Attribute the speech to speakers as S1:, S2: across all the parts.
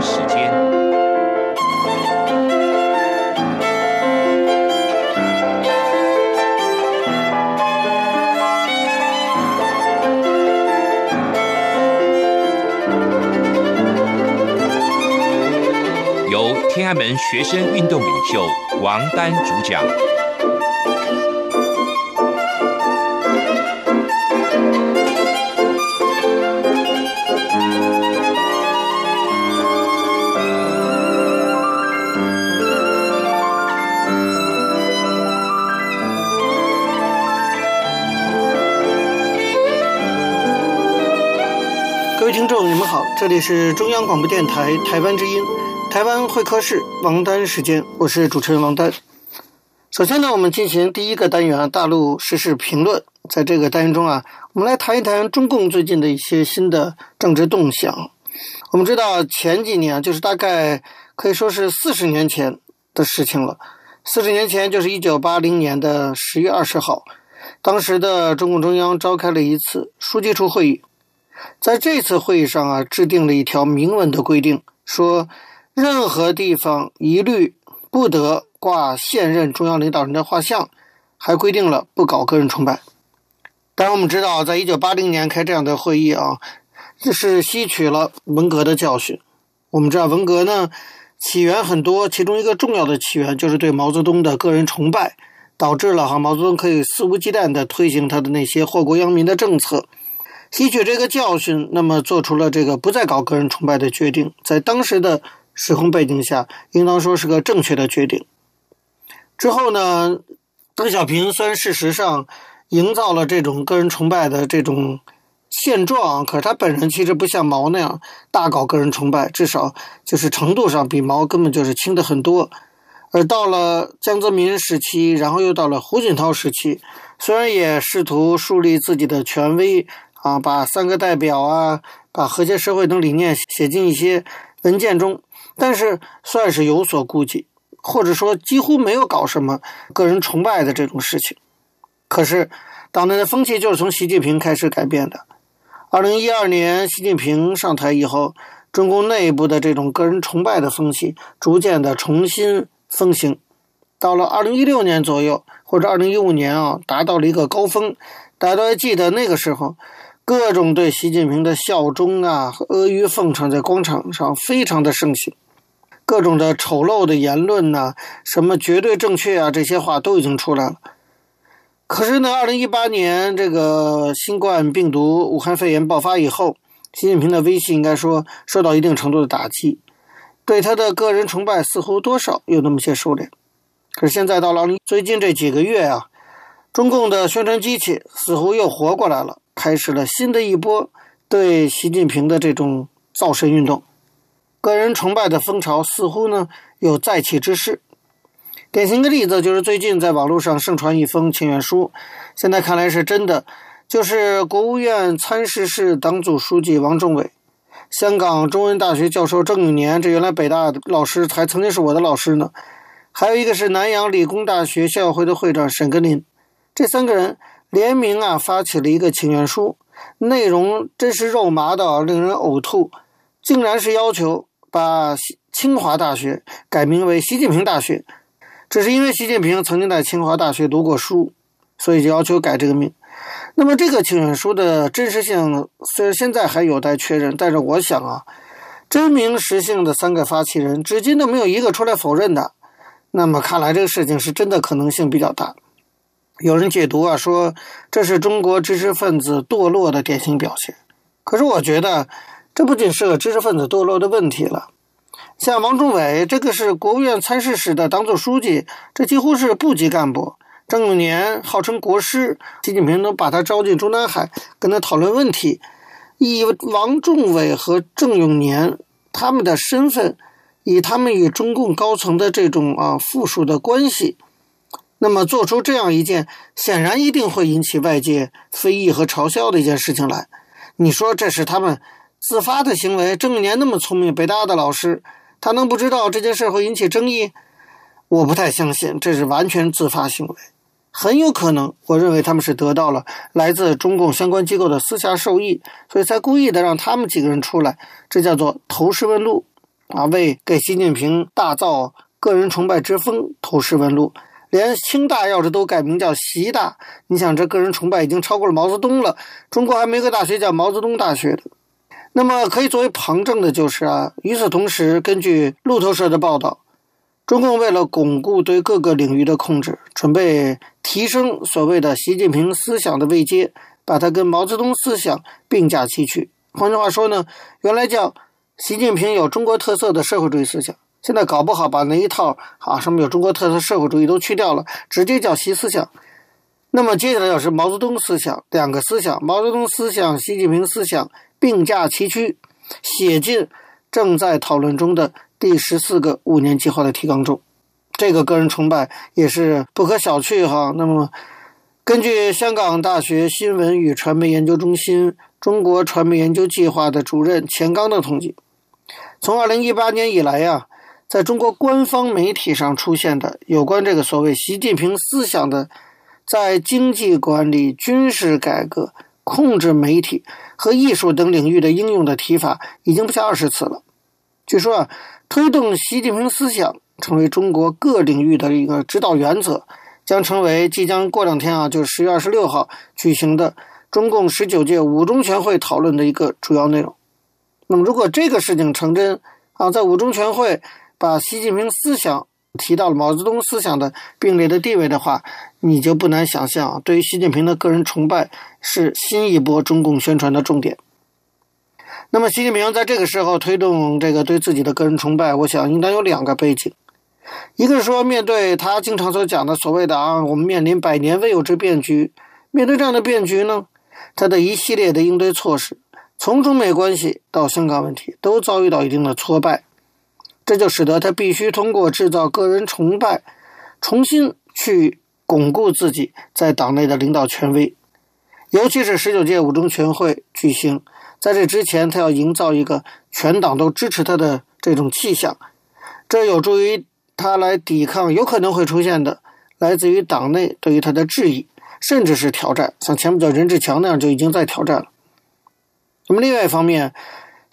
S1: 时间，由天安门学生运动领袖王丹主
S2: 讲。众你们好，这里是中央广播电台台湾之音，台湾会客室王丹时间，我是主持人王丹。首先呢，我们进行第一个单元大陆时事评论。在这个单元中啊，我们来谈一谈中共最近的一些新的政治动向。我们知道前几年，就是大概可以说是四十年前的事情了。四十年前就是一九八零年的十月二十号，当时的中共中央召开了一次书记处会议。在这次会议上啊，制定了一条明文的规定，说任何地方一律不得挂现任中央领导人的画像，还规定了不搞个人崇拜。当然，我们知道，在一九八零年开这样的会议啊，这是吸取了文革的教训。我们知道，文革呢起源很多，其中一个重要的起源就是对毛泽东的个人崇拜，导致了哈毛泽东可以肆无忌惮地推行他的那些祸国殃民的政策。吸取这个教训，那么做出了这个不再搞个人崇拜的决定，在当时的时空背景下，应当说是个正确的决定。之后呢，邓小平虽然事实上营造了这种个人崇拜的这种现状，可是他本人其实不像毛那样大搞个人崇拜，至少就是程度上比毛根本就是轻的很多。而到了江泽民时期，然后又到了胡锦涛时期，虽然也试图树立自己的权威。啊，把三个代表啊，把和谐社会等理念写进一些文件中，但是算是有所顾忌，或者说几乎没有搞什么个人崇拜的这种事情。可是，党内的风气就是从习近平开始改变的。二零一二年，习近平上台以后，中共内部的这种个人崇拜的风气逐渐的重新风行。到了二零一六年左右，或者二零一五年啊，达到了一个高峰。大家都还记得那个时候。各种对习近平的效忠啊，阿谀奉承在广场上非常的盛行，各种的丑陋的言论呐、什么绝对正确啊，这些话都已经出来了。可是呢，二零一八年这个新冠病毒武汉肺炎爆发以后，习近平的威信应该说受到一定程度的打击，对他的个人崇拜似乎多少有那么些收敛。可是现在到了最近这几个月啊，中共的宣传机器似乎又活过来了。开始了新的一波对习近平的这种造神运动，个人崇拜的风潮似乎呢有再起之势。典型的例子就是最近在网络上盛传一封请愿书，现在看来是真的，就是国务院参事室党组书记王仲伟、香港中文大学教授郑永年，这原来北大老师还曾经是我的老师呢，还有一个是南洋理工大学校友会的会长沈根林，这三个人。联名啊，发起了一个请愿书，内容真是肉麻到令人呕吐，竟然是要求把清华大学改名为习近平大学，只是因为习近平曾经在清华大学读过书，所以就要求改这个名。那么这个请愿书的真实性虽然现在还有待确认，但是我想啊，真名实姓的三个发起人至今都没有一个出来否认的，那么看来这个事情是真的可能性比较大。有人解读啊，说这是中国知识分子堕落的典型表现。可是我觉得，这不仅是个知识分子堕落的问题了。像王仲伟，这个是国务院参事室的党组书记，这几乎是部级干部。郑永年号称国师，习近平都把他招进中南海，跟他讨论问题。以王仲伟和郑永年他们的身份，以他们与中共高层的这种啊附属的关系。那么做出这样一件显然一定会引起外界非议和嘲笑的一件事情来，你说这是他们自发的行为？郑年那么聪明，北大的老师，他能不知道这件事会引起争议？我不太相信这是完全自发行为，很有可能，我认为他们是得到了来自中共相关机构的私下授意，所以才故意的让他们几个人出来，这叫做投石问路。啊，为给习近平大造个人崇拜之风投石问路。连清大要是都改名叫习大，你想这个人崇拜已经超过了毛泽东了。中国还没个大学叫毛泽东大学的。那么可以作为旁证的就是啊，与此同时，根据路透社的报道，中共为了巩固对各个领域的控制，准备提升所谓的习近平思想的位阶，把它跟毛泽东思想并驾齐驱。换句话说呢，原来叫习近平有中国特色的社会主义思想。现在搞不好把那一套啊，什么有中国特色社会主义都去掉了，直接叫习思想。那么接下来要是毛泽东思想，两个思想，毛泽东思想、习近平思想并驾齐驱，写进正在讨论中的第十四个五年计划的提纲中。这个个人崇拜也是不可小觑哈。那么根据香港大学新闻与传媒研究中心中国传媒研究计划的主任钱刚的统计，从二零一八年以来呀。在中国官方媒体上出现的有关这个所谓习近平思想的，在经济管理、军事改革、控制媒体和艺术等领域的应用的提法，已经不下二十次了。据说啊，推动习近平思想成为中国各领域的一个指导原则，将成为即将过两天啊，就是十月二十六号举行的中共十九届五中全会讨论的一个主要内容。那么，如果这个事情成真啊，在五中全会。把习近平思想提到了毛泽东思想的并列的地位的话，你就不难想象，对于习近平的个人崇拜是新一波中共宣传的重点。那么，习近平在这个时候推动这个对自己的个人崇拜，我想应当有两个背景：一个是说，面对他经常所讲的所谓的啊，我们面临百年未有之变局，面对这样的变局呢，他的一系列的应对措施，从中美关系到香港问题，都遭遇到一定的挫败。这就使得他必须通过制造个人崇拜，重新去巩固自己在党内的领导权威。尤其是十九届五中全会举行，在这之前，他要营造一个全党都支持他的这种气象，这有助于他来抵抗有可能会出现的来自于党内对于他的质疑，甚至是挑战。像前不久任志强那样就已经在挑战了。那么另外一方面，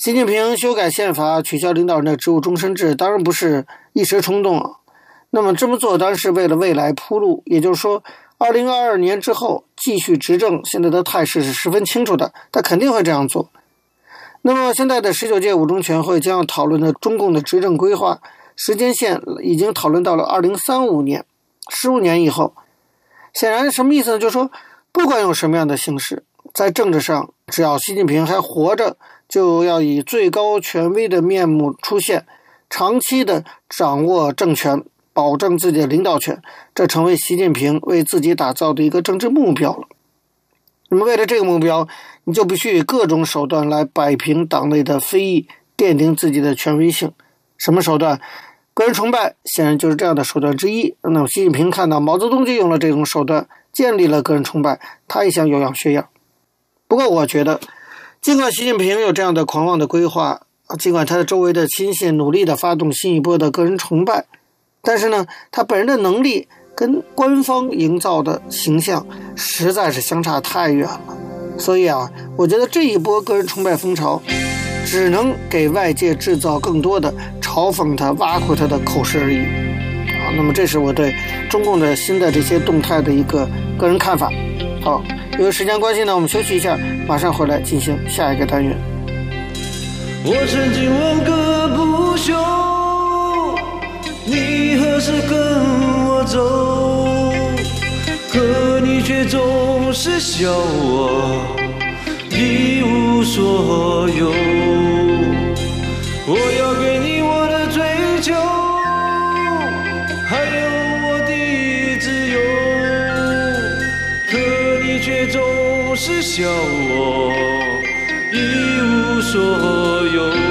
S2: 习近平修改宪法，取消领导人的职务终身制，当然不是一时冲动。那么这么做当然是为了未来铺路，也就是说，二零二二年之后继续执政，现在的态势是十分清楚的，他肯定会这样做。那么现在的十九届五中全会将要讨论的中共的执政规划时间线已经讨论到了二零三五年，十五年以后。显然什么意思呢？就是说，不管用什么样的形式，在政治上，只要习近平还活着。就要以最高权威的面目出现，长期的掌握政权，保证自己的领导权，这成为习近平为自己打造的一个政治目标了。那么，为了这个目标，你就必须以各种手段来摆平党内的非议，奠定自己的权威性。什么手段？个人崇拜显然就是这样的手段之一。那么，习近平看到毛泽东就用了这种手段，建立了个人崇拜，他也想有样学样。不过，我觉得。尽管习近平有这样的狂妄的规划，尽管他的周围的亲信努力的发动新一波的个人崇拜，但是呢，他本人的能力跟官方营造的形象实在是相差太远了。所以啊，我觉得这一波个人崇拜风潮，只能给外界制造更多的嘲讽他、挖苦他的口实而已。啊，那么这是我对中共的新的这些动态的一个个人看法。好。由于时间关系呢，我们休息一下，马上回来进行下一个单元。
S3: 我曾经问个不休，你何时跟我走？可你却总是笑我一无所有。我要总是笑我一无所有。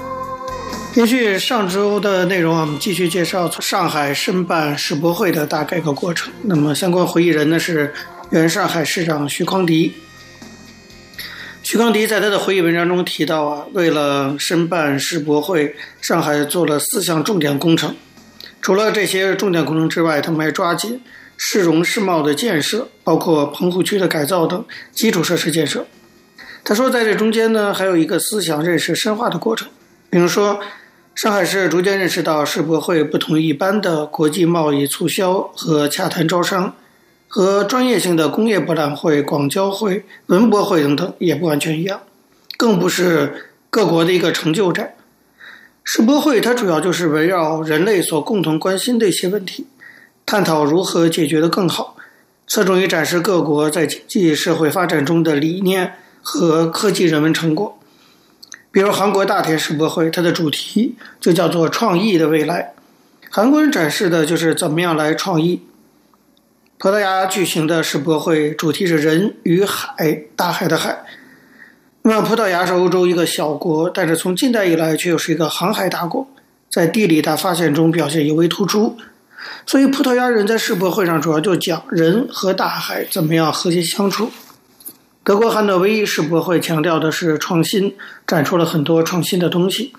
S2: 延续上周的内容，我们继续介绍上海申办世博会的大改革过程。那么，相关回忆人呢是原上海市长徐匡迪。徐匡迪在他的回忆文章中提到啊，为了申办世博会，上海做了四项重点工程。除了这些重点工程之外，他们还抓紧市容市貌的建设，包括棚户区的改造等基础设施建设。他说，在这中间呢，还有一个思想认识深化的过程，比如说。上海市逐渐认识到，世博会不同于一般的国际贸易促销和洽谈招商，和专业性的工业博览会、广交会、文博会等等也不完全一样，更不是各国的一个成就展。世博会它主要就是围绕人类所共同关心的一些问题，探讨如何解决得更好，侧重于展示各国在经济社会发展中的理念和科技人文成果。比如韩国大田世博会，它的主题就叫做“创意的未来”。韩国人展示的就是怎么样来创意。葡萄牙举行的世博会主题是“人与海”，大海的海。那么葡萄牙是欧洲一个小国，但是从近代以来却又是一个航海大国，在地理大发现中表现尤为突出。所以葡萄牙人在世博会上主要就讲人和大海怎么样和谐相处。德国汉诺威世博会强调的是创新，展出了很多创新的东西。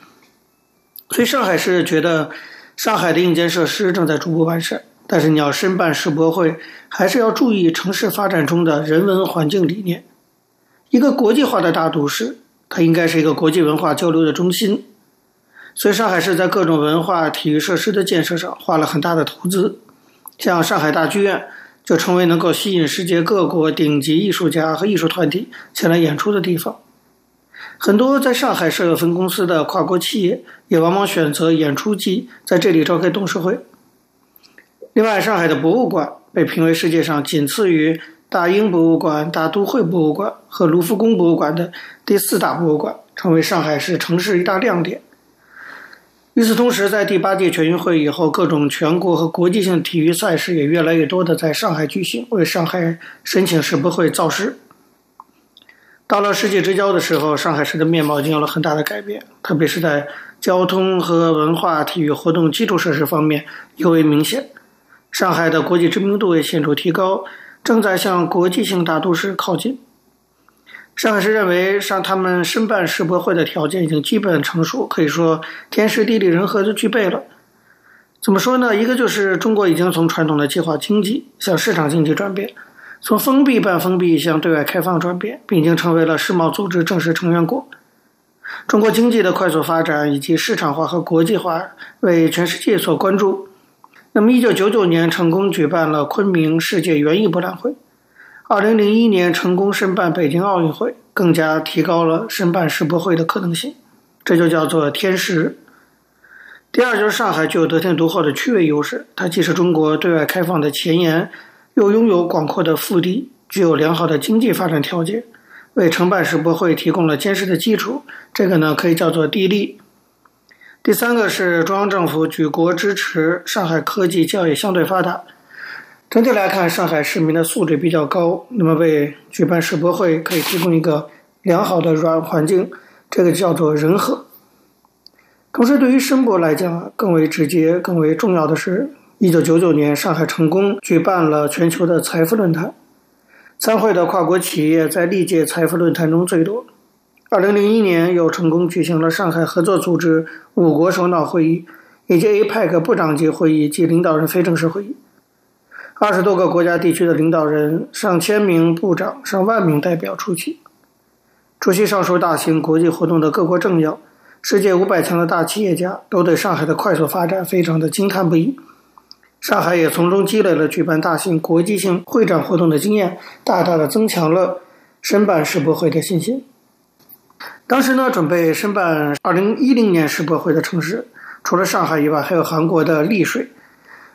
S2: 所以上海市觉得上海的硬件设施正在逐步完善，但是你要申办世博会，还是要注意城市发展中的人文环境理念。一个国际化的大都市，它应该是一个国际文化交流的中心。所以上海市在各种文化体育设施的建设上花了很大的投资，像上海大剧院。就成为能够吸引世界各国顶级艺术家和艺术团体前来演出的地方。很多在上海设有分公司的跨国企业也往往选择演出季在这里召开董事会。另外，上海的博物馆被评为世界上仅次于大英博物馆、大都会博物馆和卢浮宫博物馆的第四大博物馆，成为上海市城市一大亮点。与此同时，在第八届全运会以后，各种全国和国际性体育赛事也越来越多的在上海举行，为上海申请世博会造势。到了世界之交的时候，上海市的面貌已经有了很大的改变，特别是在交通和文化体育活动基础设施方面尤为明显。上海的国际知名度也显著提高，正在向国际性大都市靠近。上海市认为，上他们申办世博会的条件已经基本成熟，可以说天时地利人和都具备了。怎么说呢？一个就是中国已经从传统的计划经济向市场经济转变，从封闭半封闭向对外开放转变，并已经成为了世贸组织正式成员国。中国经济的快速发展以及市场化和国际化为全世界所关注。那么，一九九九年成功举办了昆明世界园艺博览会。二零零一年成功申办北京奥运会，更加提高了申办世博会的可能性，这就叫做天时。第二就是上海具有得天独厚的区位优势，它既是中国对外开放的前沿，又拥有广阔的腹地，具有良好的经济发展条件，为承办世博会提供了坚实的基础。这个呢，可以叫做地利。第三个是中央政府举国支持，上海科技教育相对发达。整体来看，上海市民的素质比较高，那么为举办世博会可以提供一个良好的软环境，这个叫做人和。同时，对于申博来讲，更为直接、更为重要的是，一九九九年上海成功举办了全球的财富论坛，参会的跨国企业在历届财富论坛中最多。二零零一年又成功举行了上海合作组织五国首脑会议，以及 APEC 部长级会议及领导人非正式会议。二十多个国家地区的领导人、上千名部长、上万名代表出席。出席上述大型国际活动的各国政要、世界五百强的大企业家，都对上海的快速发展非常的惊叹不已。上海也从中积累了举办大型国际性会展活动的经验，大大的增强了申办世博会的信心。当时呢，准备申办二零一零年世博会的城市，除了上海以外，还有韩国的丽水。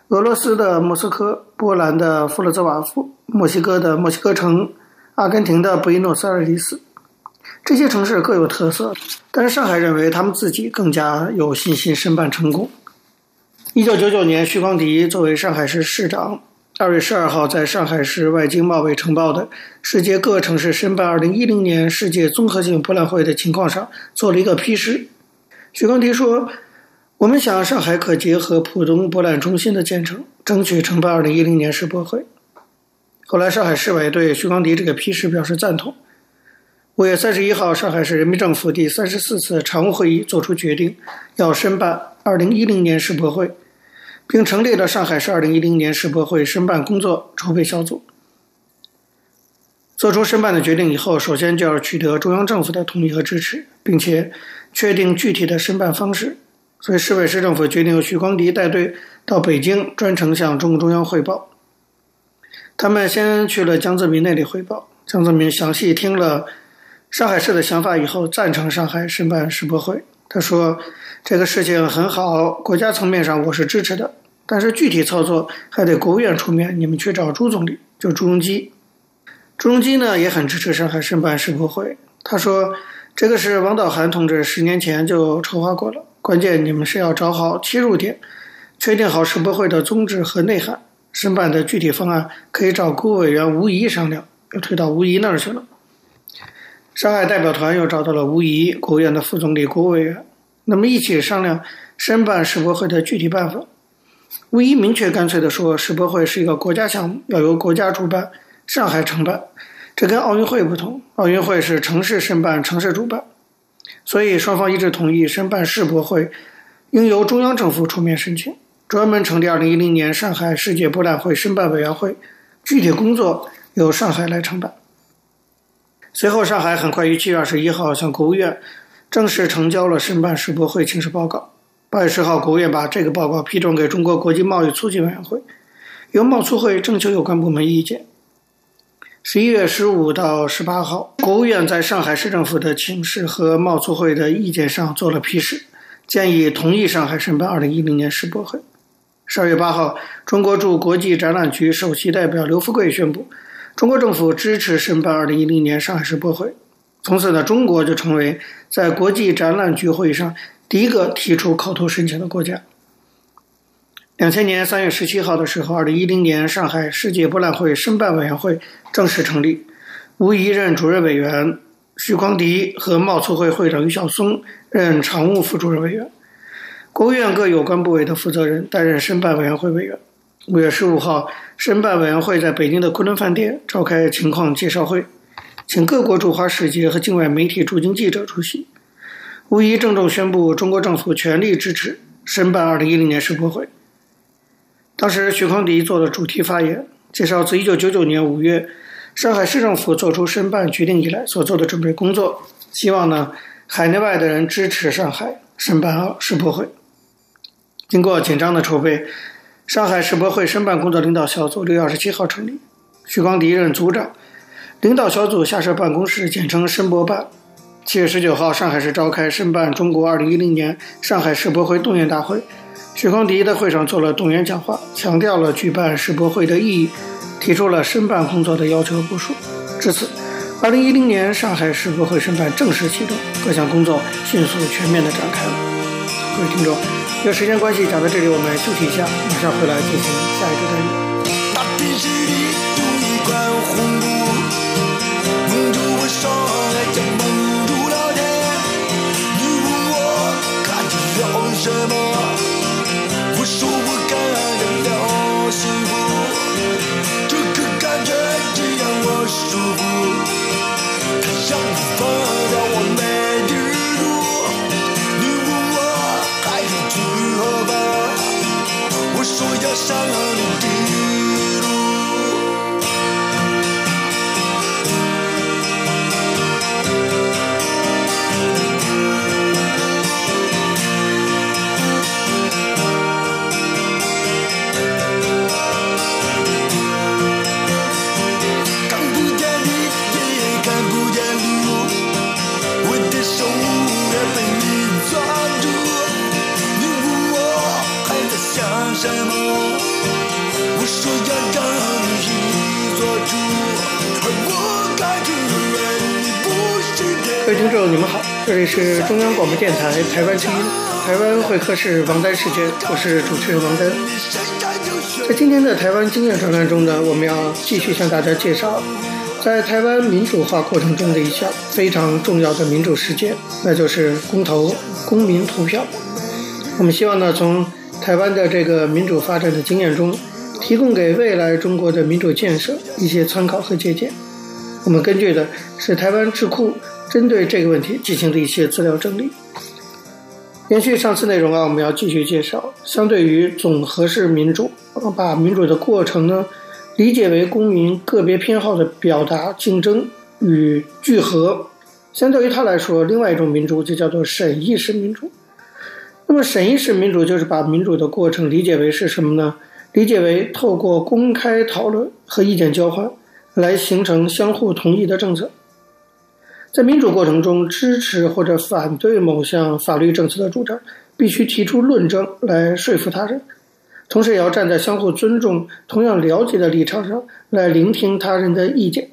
S2: 俄罗斯的莫斯科、波兰的弗罗兹瓦夫、墨西哥的墨西哥城、阿根廷的布宜诺斯艾利斯。这些城市各有特色，但是上海认为他们自己更加有信心申办成功。一九九九年，徐光迪作为上海市市长，二月十二号在上海市外经贸委呈报的世界各城市申办二零一零年世界综合性博览会的情况上做了一个批示。徐光迪说：“我们想上海可结合浦东博览中心的建成，争取承办二零一零年世博会。”后来，上海市委对徐光迪这个批示表示赞同。五月三十一号，上海市人民政府第三十四次常务会议作出决定，要申办二零一零年世博会，并成立了上海市二零一零年世博会申办工作筹备小组。做出申办的决定以后，首先就要取得中央政府的同意和支持，并且确定具体的申办方式。所以，市委市政府决定由许光迪带队到北京，专程向中共中央汇报。他们先去了江泽民那里汇报，江泽民详细听了。上海市的想法以后赞成上海申办世博会。他说：“这个事情很好，国家层面上我是支持的，但是具体操作还得国务院出面，你们去找朱总理，就朱镕基。朱镕基呢也很支持上海申办世博会。他说：‘这个是王导涵同志十年前就筹划过了，关键你们是要找好切入点，确定好世博会的宗旨和内涵，申办的具体方案可以找国务委员吴仪商量，又推到吴仪那儿去了。’”上海代表团又找到了吴仪，国务院的副总理、国务委员，那么一起商量申办世博会的具体办法。吴仪明确干脆地说，世博会是一个国家项目，要由国家主办，上海承办。这跟奥运会不同，奥运会是城市申办、城市主办，所以双方一致同意申办世博会，应由中央政府出面申请，专门成立二零一零年上海世界博览会申办委员会，具体工作由上海来承办。随后，上海很快于七月二十一号向国务院正式呈交了申办世博会请示报告。八月十号，国务院把这个报告批准给中国国际贸易促进委员会，由贸促会征求有关部门意见。十一月十五到十八号，国务院在上海市政府的请示和贸促会的意见上做了批示，建议同意上海申办二零一零年世博会。十二月八号，中国驻国际展览局首席代表刘富贵宣布。中国政府支持申办二零一零年上海世博会，从此呢，中国就成为在国际展览局会议上第一个提出口头申请的国家。两千年三月十七号的时候，二零一零年上海世界博览会申办委员会正式成立，吴仪任主任委员，许光迪和贸促会会长俞晓松任常务副主任委员，国务院各有关部委的负责人担任申办委员会委员。五月十五号，申办委员会在北京的昆仑饭店召开情况介绍会，请各国驻华使节和境外媒体驻京记者出席。吴仪郑重宣布，中国政府全力支持申办二零一零年世博会。当时，许光迪做了主题发言，介绍自一九九九年五月上海市政府作出申办决定以来所做的准备工作，希望呢海内外的人支持上海申办世博会。经过紧张的筹备。上海世博会申办工作领导小组六月二十七号成立，许光迪任组长，领导小组下设办公室，简称申博办。七月十九号，上海市召开申办中国二零一零年上海世博会动员大会，许光迪在会上做了动员讲话，强调了举办世博会的意义，提出了申办工作的要求和部署。至此，二零一零年上海世博会申办正式启动，各项工作迅速全面的展开了。各位听众。因为时间关系，讲到这里，我们休息一下，马上回来进行下一个单元。服，它像风让我没地说要上帝。什
S3: 是
S2: 中央广播电台台湾之音，台湾会客室王丹时间，我是主持人王丹。在今天的台湾经验专栏中呢，我们要继续向大家介绍，在台湾民主化过程中的一项非常重要的民主实践，那就是公投、公民投票。我们希望呢，从台湾的这个民主发展的经验中，提供给未来中国的民主建设一些参考和借鉴。我们根据的是台湾智库针对这个问题进行的一些资料整理。延续上次内容啊，我们要继续介绍，相对于总和式民主。把民主的过程呢，理解为公民个别偏好的表达、竞争与聚合。相对于它来说，另外一种民主就叫做审议式民主。那么，审议式民主就是把民主的过程理解为是什么呢？理解为透过公开讨论和意见交换，来形成相互同意的政策。在民主过程中，支持或者反对某项法律政策的主张，必须提出论证来说服他人。同时也要站在相互尊重、同样了解的立场上来聆听他人的意见。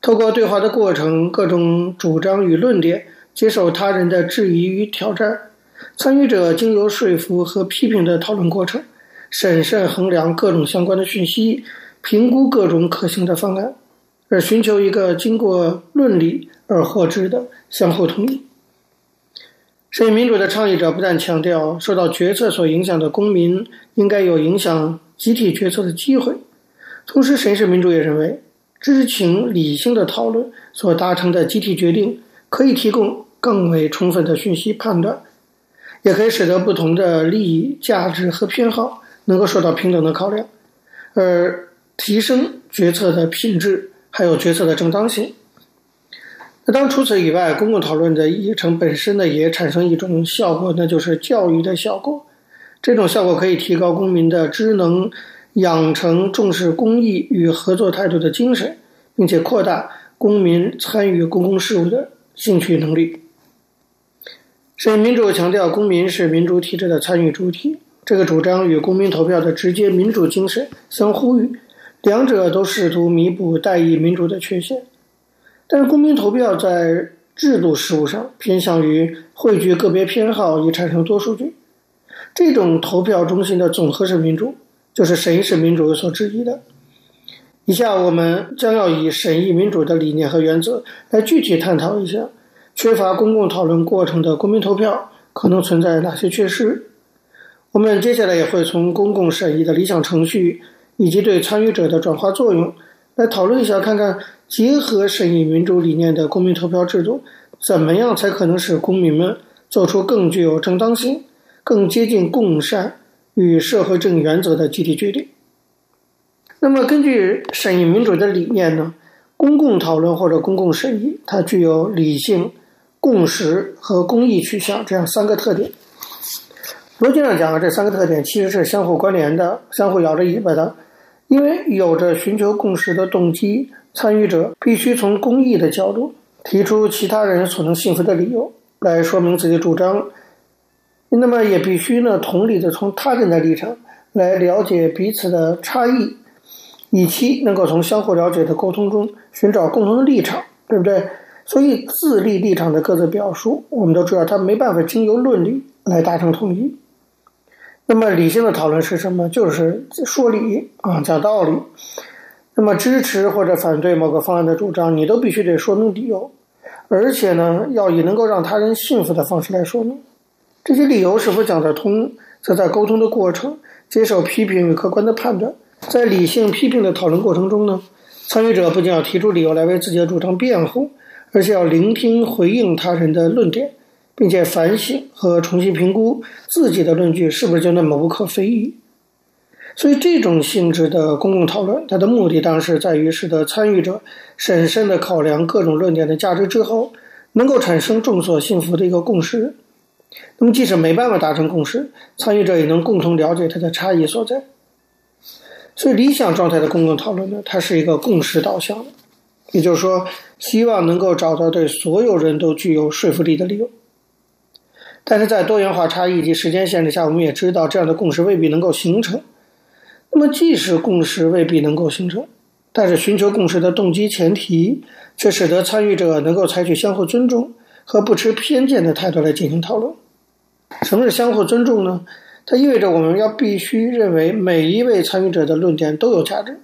S2: 透过对话的过程，各种主张与论点接受他人的质疑与挑战。参与者经由说服和批评的讨论过程，审慎衡量各种相关的讯息，评估各种可行的方案，而寻求一个经过论理而获知的相互同意。审议民主的倡议者不但强调受到决策所影响的公民应该有影响集体决策的机会，同时审议民主也认为，知情理性的讨论所达成的集体决定可以提供更为充分的讯息判断，也可以使得不同的利益、价值和偏好能够受到平等的考量，而提升决策的品质，还有决策的正当性。那当除此以外，公共讨论的议程本身呢，也产生一种效果，那就是教育的效果。这种效果可以提高公民的知能，养成重视公益与合作态度的精神，并且扩大公民参与公共事务的兴趣能力。审民主强调公民是民主体制的参与主体，这个主张与公民投票的直接民主精神相呼应，两者都试图弥补代议民主的缺陷。但是，公民投票在制度事务上偏向于汇聚个别偏好以产生多数决。这种投票中心的总和式民主，就是审议式民主所质疑的。以下我们将要以审议民主的理念和原则来具体探讨一下，缺乏公共讨论过程的公民投票可能存在哪些缺失。我们接下来也会从公共审议的理想程序以及对参与者的转化作用来讨论一下，看看。结合审议民主理念的公民投票制度，怎么样才可能使公民们做出更具有正当性、更接近共善与社会正义原则的集体决定？那么，根据审议民主的理念呢，公共讨论或者公共审议，它具有理性、共识和公益取向这样三个特点。逻辑上讲，这三个特点其实是相互关联的、相互摇着尾巴的，因为有着寻求共识的动机。参与者必须从公益的角度提出其他人所能信服的理由来说明自己主张，那么也必须呢，同理的从他人的立场来了解彼此的差异，以期能够从相互了解的沟通中寻找共同的立场，对不对？所以自立立场的各自表述，我们都知道他没办法经由论理来达成统一。那么理性的讨论是什么？就是说理啊，讲道理。那么支持或者反对某个方案的主张，你都必须得说明理由，而且呢，要以能够让他人信服的方式来说明。这些理由是否讲得通，则在沟通的过程接受批评与客观的判断。在理性批评的讨论过程中呢，参与者不仅要提出理由来为自己的主张辩护，而且要聆听回应他人的论点，并且反省和重新评估自己的论据是不是就那么无可非议。所以，这种性质的公共讨论，它的目的当然是在于使得参与者审慎地考量各种论点的价值之后，能够产生众所信服的一个共识。那么，即使没办法达成共识，参与者也能共同了解它的差异所在。所以，理想状态的公共讨论呢，它是一个共识导向的，也就是说，希望能够找到对所有人都具有说服力的理由。但是在多元化差异及时间限制下，我们也知道这样的共识未必能够形成。那么，即使共识未必能够形成，但是寻求共识的动机前提，却使得参与者能够采取相互尊重和不持偏见的态度来进行讨论。什么是相互尊重呢？它意味着我们要必须认为每一位参与者的论点都有价值。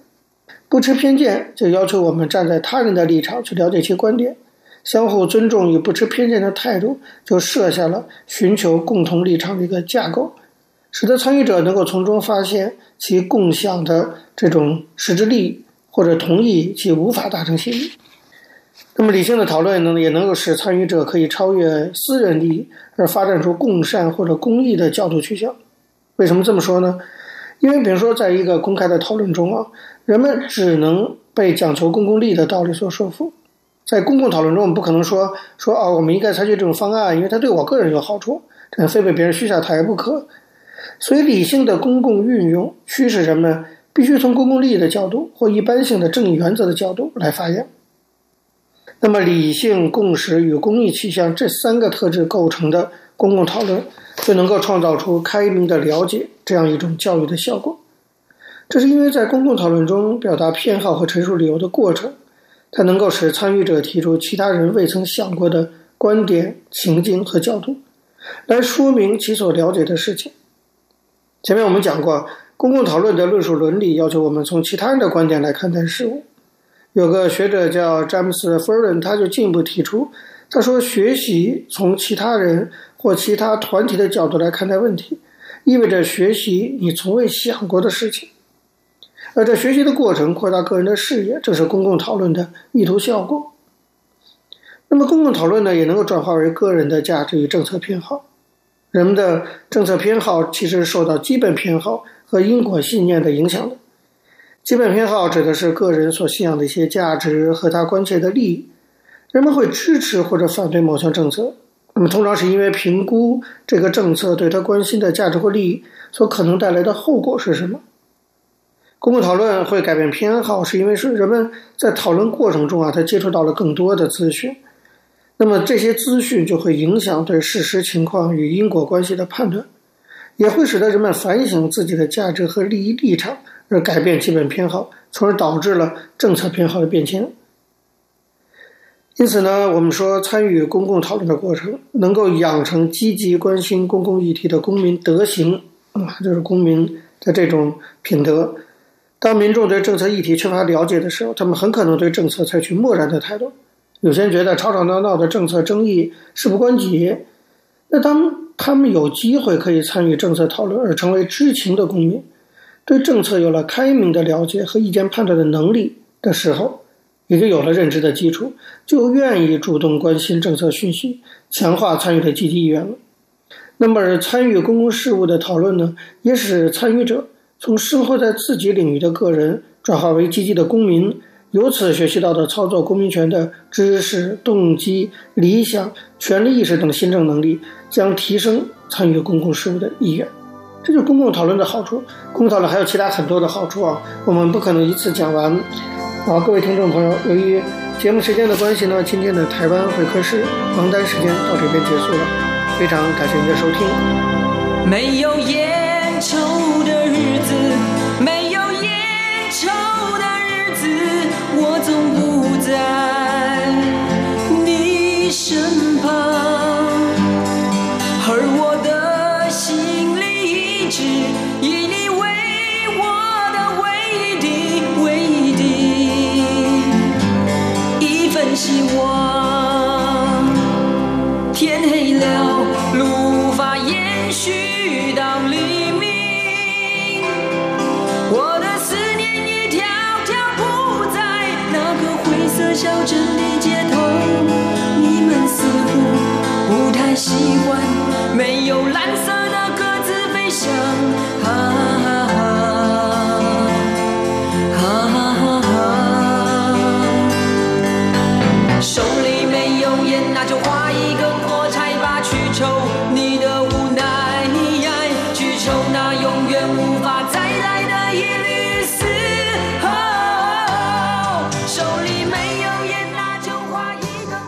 S2: 不持偏见就要求我们站在他人的立场去了解其观点。相互尊重与不持偏见的态度，就设下了寻求共同立场的一个架构。使得参与者能够从中发现其共享的这种实质利益，或者同意其无法达成协议。那么，理性的讨论呢，也能够使参与者可以超越私人利益，而发展出共善或者公益的角度取向。为什么这么说呢？因为，比如说，在一个公开的讨论中啊，人们只能被讲求公共利益的道理所说服。在公共讨论中，我们不可能说说啊，我们应该采取这种方案，因为它对我个人有好处，这非被别人虚下台不可。所以，理性的公共运用驱使人们必须从公共利益的角度或一般性的正义原则的角度来发言。那么，理性、共识与公益取向这三个特质构成的公共讨论，就能够创造出开明的了解这样一种教育的效果。这是因为在公共讨论中表达偏好和陈述理由的过程，它能够使参与者提出其他人未曾想过的观点、情境和角度，来说明其所了解的事情。前面我们讲过，公共讨论的论述伦理要求我们从其他人的观点来看待事物。有个学者叫詹姆斯·弗伦，他就进一步提出，他说：“学习从其他人或其他团体的角度来看待问题，意味着学习你从未想过的事情。而在学习的过程扩大个人的视野，这是公共讨论的意图效果。那么，公共讨论呢，也能够转化为个人的价值与政策偏好。”人们的政策偏好其实受到基本偏好和因果信念的影响。基本偏好指的是个人所信仰的一些价值和他关切的利益。人们会支持或者反对某项政策，那么通常是因为评估这个政策对他关心的价值或利益所可能带来的后果是什么。公共讨论会改变偏好，是因为是人们在讨论过程中啊，他接触到了更多的资讯。那么这些资讯就会影响对事实情况与因果关系的判断，也会使得人们反省自己的价值和利益立场，而改变基本偏好，从而导致了政策偏好的变迁。因此呢，我们说参与公共讨论的过程，能够养成积极关心公共议题的公民德行啊，就是公民的这种品德。当民众对政策议题缺乏了解的时候，他们很可能对政策采取漠然的态度。有些人觉得吵吵闹闹的政策争议事不关己，那当他们有机会可以参与政策讨论而成为知情的公民，对政策有了开明的了解和意见判断的能力的时候，也就有了认知的基础，就愿意主动关心政策讯息，强化参与的积极意愿了。那么，参与公共事务的讨论呢，也使参与者从生活在自己领域的个人转化为积极的公民。由此学习到的操作公民权的知识、动机、理想、权利意识等新政能力，将提升参与公共事务的意愿。这就是公共讨论的好处。公共讨论还有其他很多的好处啊，我们不可能一次讲完。好，各位听众朋友，由于节目时间的关系呢，今天的台湾会客室王丹时间到这边结束了。非常感谢您的收听。
S4: 没有烟在你身旁，而我的心里一直